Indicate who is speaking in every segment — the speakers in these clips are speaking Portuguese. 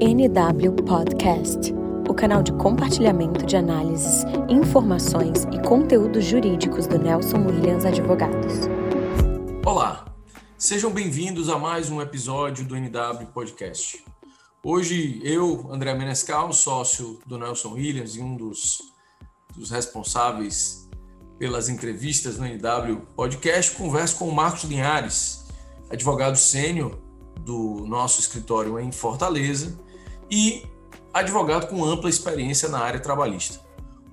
Speaker 1: NW Podcast, o canal de compartilhamento de análises, informações e conteúdos jurídicos do Nelson Williams Advogados.
Speaker 2: Olá, sejam bem-vindos a mais um episódio do NW Podcast. Hoje eu, André Menescal, sócio do Nelson Williams e um dos, dos responsáveis pelas entrevistas no NW Podcast, converso com o Marcos Linhares, advogado sênior do nosso escritório em Fortaleza e advogado com ampla experiência na área trabalhista.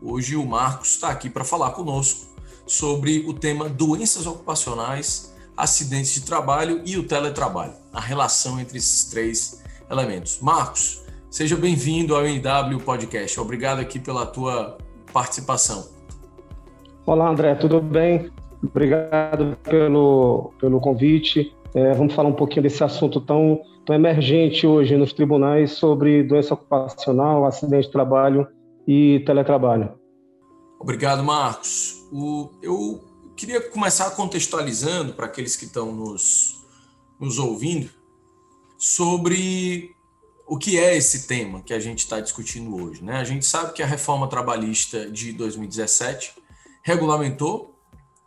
Speaker 2: Hoje o Marcos está aqui para falar conosco sobre o tema doenças ocupacionais, acidentes de trabalho e o teletrabalho, a relação entre esses três elementos. Marcos, seja bem-vindo ao NW Podcast. Obrigado aqui pela tua participação.
Speaker 3: Olá, André, tudo bem? Obrigado pelo, pelo convite. É, vamos falar um pouquinho desse assunto tão tão emergente hoje nos tribunais sobre doença ocupacional, acidente de trabalho e teletrabalho.
Speaker 2: Obrigado, Marcos. O, eu queria começar contextualizando para aqueles que estão nos, nos ouvindo sobre o que é esse tema que a gente está discutindo hoje. Né? A gente sabe que a reforma trabalhista de 2017 regulamentou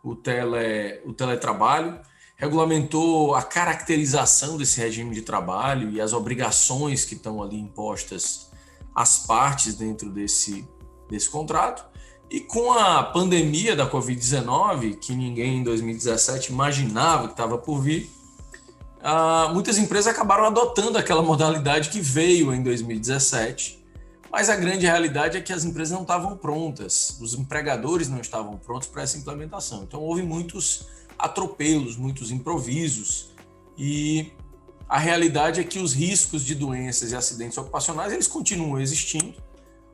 Speaker 2: o, tele, o teletrabalho, regulamentou a caracterização desse regime de trabalho e as obrigações que estão ali impostas às partes dentro desse, desse contrato. E com a pandemia da Covid-19, que ninguém em 2017 imaginava que estava por vir, uh, muitas empresas acabaram adotando aquela modalidade que veio em 2017. Mas a grande realidade é que as empresas não estavam prontas, os empregadores não estavam prontos para essa implementação. Então, houve muitos atropelos, muitos improvisos e a realidade é que os riscos de doenças e acidentes ocupacionais eles continuam existindo.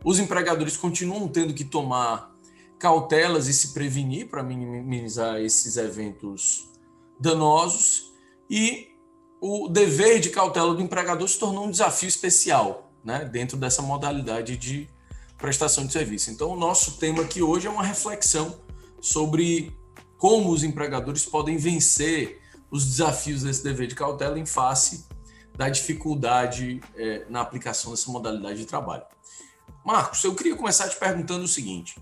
Speaker 2: Os empregadores continuam tendo que tomar cautelas e se prevenir para minimizar esses eventos danosos e o dever de cautela do empregador se tornou um desafio especial, né, dentro dessa modalidade de prestação de serviço. Então, o nosso tema aqui hoje é uma reflexão sobre como os empregadores podem vencer os desafios desse dever de cautela em face da dificuldade é, na aplicação dessa modalidade de trabalho. Marcos, eu queria começar te perguntando o seguinte: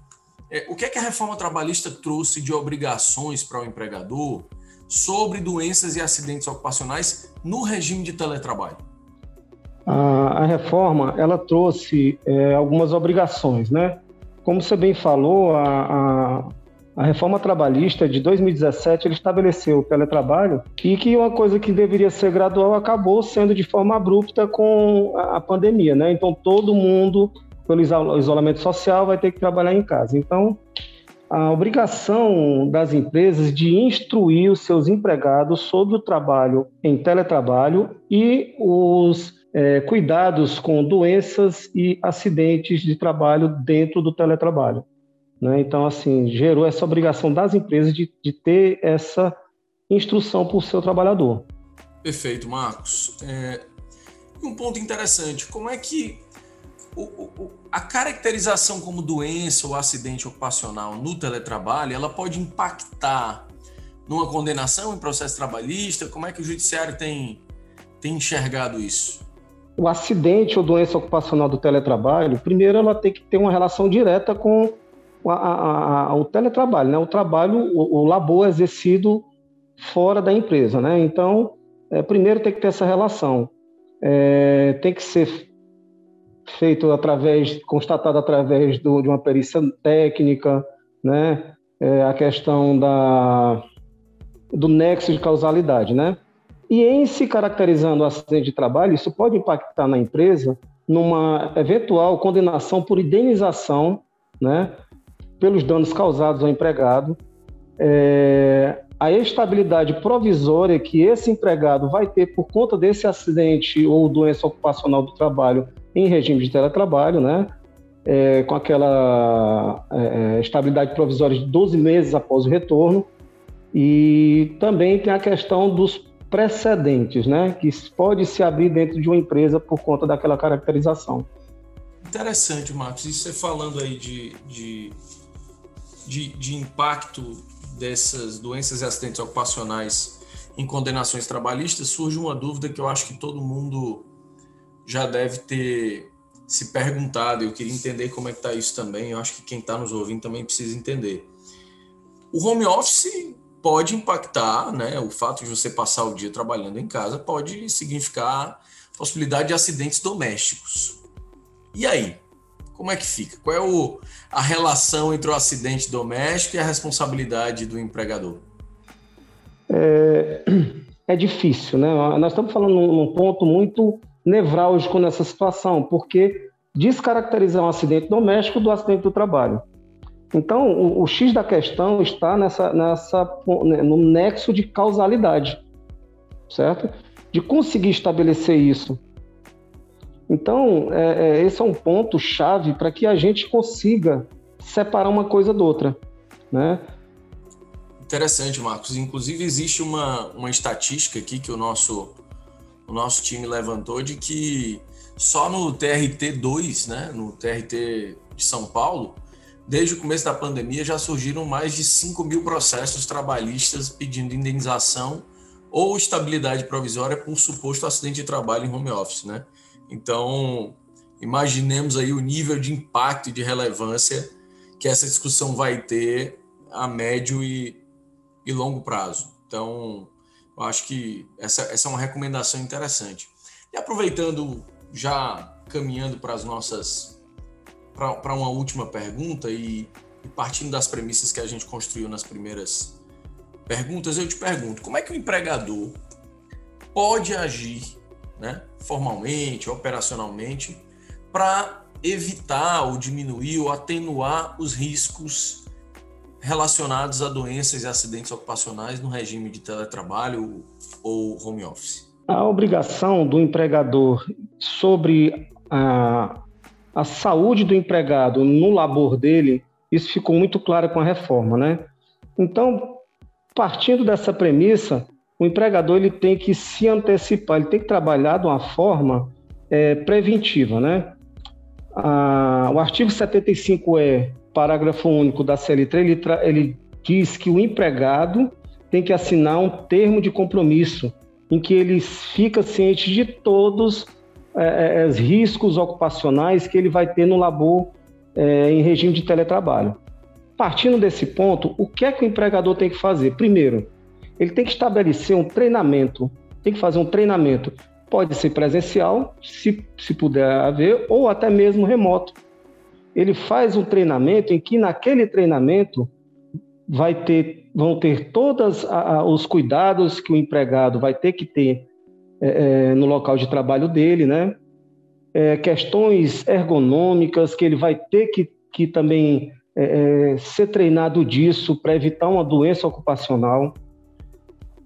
Speaker 2: é, o que é que a reforma trabalhista trouxe de obrigações para o empregador sobre doenças e acidentes ocupacionais no regime de teletrabalho?
Speaker 3: A, a reforma ela trouxe é, algumas obrigações, né? Como você bem falou, a, a a reforma trabalhista de 2017 ele estabeleceu o teletrabalho e que uma coisa que deveria ser gradual acabou sendo de forma abrupta com a pandemia, né? Então todo mundo pelo isolamento social vai ter que trabalhar em casa. Então a obrigação das empresas de instruir os seus empregados sobre o trabalho em teletrabalho e os é, cuidados com doenças e acidentes de trabalho dentro do teletrabalho. Né? Então, assim, gerou essa obrigação das empresas de, de ter essa instrução para o seu trabalhador.
Speaker 2: Perfeito, Marcos. É, um ponto interessante, como é que o, o, a caracterização como doença ou acidente ocupacional no teletrabalho, ela pode impactar numa condenação em processo trabalhista? Como é que o judiciário tem, tem enxergado isso?
Speaker 3: O acidente ou doença ocupacional do teletrabalho, primeiro ela tem que ter uma relação direta com a, a, a, o teletrabalho, né? o trabalho, o, o, labor exercido fora da empresa. Né? Então, é, primeiro tem que ter essa relação. É, tem que ser feito através, constatado através do, de uma perícia técnica, né? É, a questão da, do nexo de causalidade, né? E em se caracterizando o acidente de trabalho, isso pode impactar na empresa numa eventual condenação por indenização, né? Pelos danos causados ao empregado, é, a estabilidade provisória que esse empregado vai ter por conta desse acidente ou doença ocupacional do trabalho em regime de teletrabalho, né? É, com aquela é, é estabilidade provisória de 12 meses após o retorno. E também tem a questão dos precedentes, né? Que pode se abrir dentro de uma empresa por conta daquela caracterização.
Speaker 2: Interessante, Marcos. E você falando aí de, de de, de impacto dessas doenças e acidentes ocupacionais em condenações trabalhistas, surge uma dúvida que eu acho que todo mundo já deve ter se perguntado. Eu queria entender como é que está isso também. Eu acho que quem está nos ouvindo também precisa entender. O home office pode impactar, né? O fato de você passar o dia trabalhando em casa pode significar possibilidade de acidentes domésticos. E aí? Como é que fica? Qual é o, a relação entre o acidente doméstico e a responsabilidade do empregador?
Speaker 3: É, é difícil, né? Nós estamos falando num ponto muito nevrálgico nessa situação, porque descaracterizar um acidente doméstico do acidente do trabalho. Então, o, o X da questão está nessa, nessa, né, no nexo de causalidade, certo? De conseguir estabelecer isso. Então, é, é, esse é um ponto chave para que a gente consiga separar uma coisa da outra, né?
Speaker 2: Interessante, Marcos. Inclusive, existe uma, uma estatística aqui que o nosso, o nosso time levantou de que só no TRT 2, né, no TRT de São Paulo, desde o começo da pandemia já surgiram mais de 5 mil processos trabalhistas pedindo indenização ou estabilidade provisória por suposto acidente de trabalho em home office, né? Então, imaginemos aí o nível de impacto e de relevância que essa discussão vai ter a médio e, e longo prazo. Então, eu acho que essa, essa é uma recomendação interessante. E aproveitando, já caminhando para as nossas para uma última pergunta e, e partindo das premissas que a gente construiu nas primeiras perguntas, eu te pergunto: como é que o empregador pode agir, né, formalmente, operacionalmente, para evitar ou diminuir ou atenuar os riscos relacionados a doenças e acidentes ocupacionais no regime de teletrabalho ou home office?
Speaker 3: A obrigação do empregador sobre a, a saúde do empregado no labor dele, isso ficou muito claro com a reforma, né? Então, partindo dessa premissa, o empregador ele tem que se antecipar, ele tem que trabalhar de uma forma é, preventiva, né? Ah, o artigo 75E, parágrafo único da CLT, ele, ele diz que o empregado tem que assinar um termo de compromisso em que ele fica ciente de todos é, é, os riscos ocupacionais que ele vai ter no labor é, em regime de teletrabalho. Partindo desse ponto, o que é que o empregador tem que fazer? Primeiro, ele tem que estabelecer um treinamento, tem que fazer um treinamento. Pode ser presencial, se, se puder haver, ou até mesmo remoto. Ele faz um treinamento em que naquele treinamento vai ter, vão ter todos os cuidados que o empregado vai ter que ter é, é, no local de trabalho dele, né? É, questões ergonômicas que ele vai ter que, que também é, é ser treinado disso para evitar uma doença ocupacional.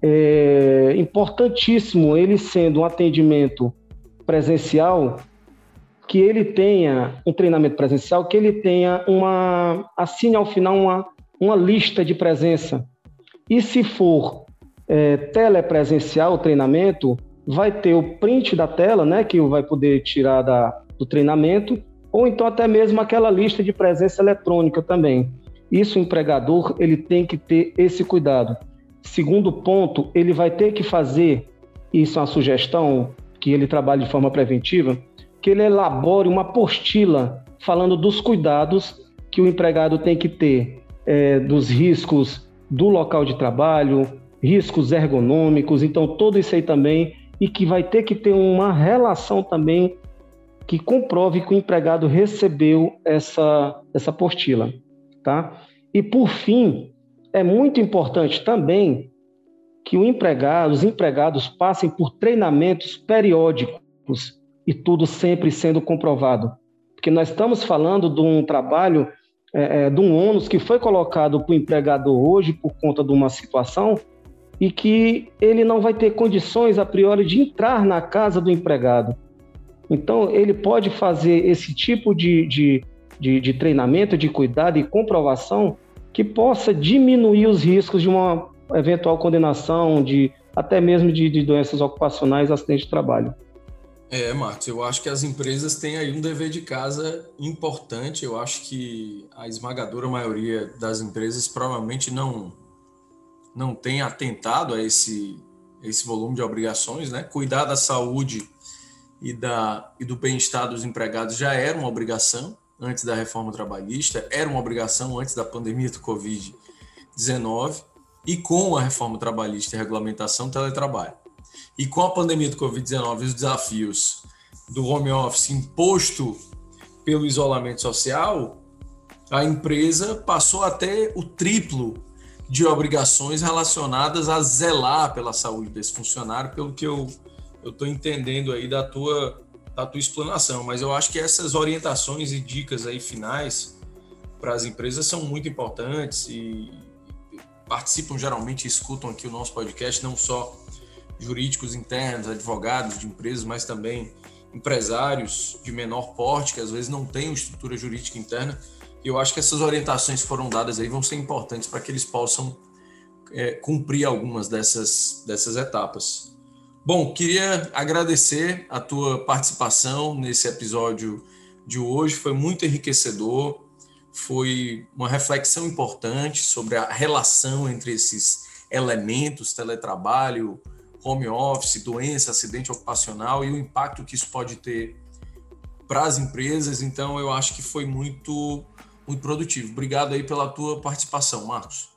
Speaker 3: É importantíssimo ele sendo um atendimento presencial que ele tenha um treinamento presencial, que ele tenha uma assine ao final uma, uma lista de presença. E se for é, telepresencial o treinamento, vai ter o print da tela, né, que vai poder tirar da, do treinamento, ou então até mesmo aquela lista de presença eletrônica também. Isso o empregador ele tem que ter esse cuidado. Segundo ponto, ele vai ter que fazer, isso é uma sugestão que ele trabalhe de forma preventiva, que ele elabore uma apostila falando dos cuidados que o empregado tem que ter, é, dos riscos do local de trabalho, riscos ergonômicos, então tudo isso aí também e que vai ter que ter uma relação também que comprove que o empregado recebeu essa, essa apostila, tá? E por fim, é muito importante também que empregado, os empregados passem por treinamentos periódicos e tudo sempre sendo comprovado, porque nós estamos falando de um trabalho, é, é de um ônus que foi colocado para o empregador hoje por conta de uma situação e que ele não vai ter condições a priori de entrar na casa do empregado. Então, ele pode fazer esse tipo de, de, de, de treinamento, de cuidado e comprovação que possa diminuir os riscos de uma eventual condenação, de até mesmo de, de doenças ocupacionais, acidente de trabalho.
Speaker 2: É, Marcos, eu acho que as empresas têm aí um dever de casa importante. Eu acho que a esmagadora maioria das empresas provavelmente não não tem atentado a esse, esse volume de obrigações, né? Cuidar da saúde e, da, e do bem-estar dos empregados já era uma obrigação antes da reforma trabalhista, era uma obrigação antes da pandemia do Covid-19, e com a reforma trabalhista e regulamentação teletrabalho. E com a pandemia do Covid-19 e os desafios do home office imposto pelo isolamento social, a empresa passou a ter o triplo de obrigações relacionadas a zelar pela saúde desse funcionário, pelo que eu estou entendendo aí da tua, da tua explanação. Mas eu acho que essas orientações e dicas aí finais para as empresas são muito importantes e participam geralmente escutam aqui o nosso podcast, não só jurídicos internos, advogados de empresas, mas também empresários de menor porte, que às vezes não têm estrutura jurídica interna. E eu acho que essas orientações que foram dadas aí vão ser importantes para que eles possam é, cumprir algumas dessas, dessas etapas. Bom, queria agradecer a tua participação nesse episódio de hoje, foi muito enriquecedor, foi uma reflexão importante sobre a relação entre esses elementos, teletrabalho, home office, doença, acidente ocupacional e o impacto que isso pode ter para as empresas. Então, eu acho que foi muito, muito produtivo. Obrigado aí pela tua participação, Marcos.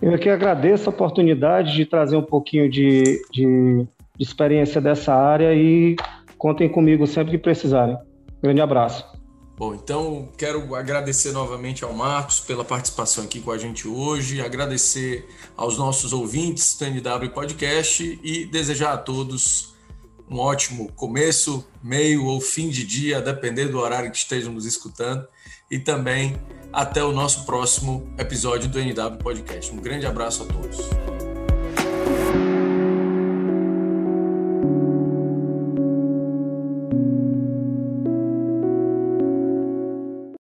Speaker 3: Eu aqui agradeço a oportunidade de trazer um pouquinho de, de, de experiência dessa área e contem comigo sempre que precisarem. Grande abraço.
Speaker 2: Bom, então quero agradecer novamente ao Marcos pela participação aqui com a gente hoje, agradecer aos nossos ouvintes do NW Podcast e desejar a todos um ótimo começo, meio ou fim de dia, a depender do horário que estejam nos escutando, e também até o nosso próximo episódio do NW Podcast. Um grande abraço a todos.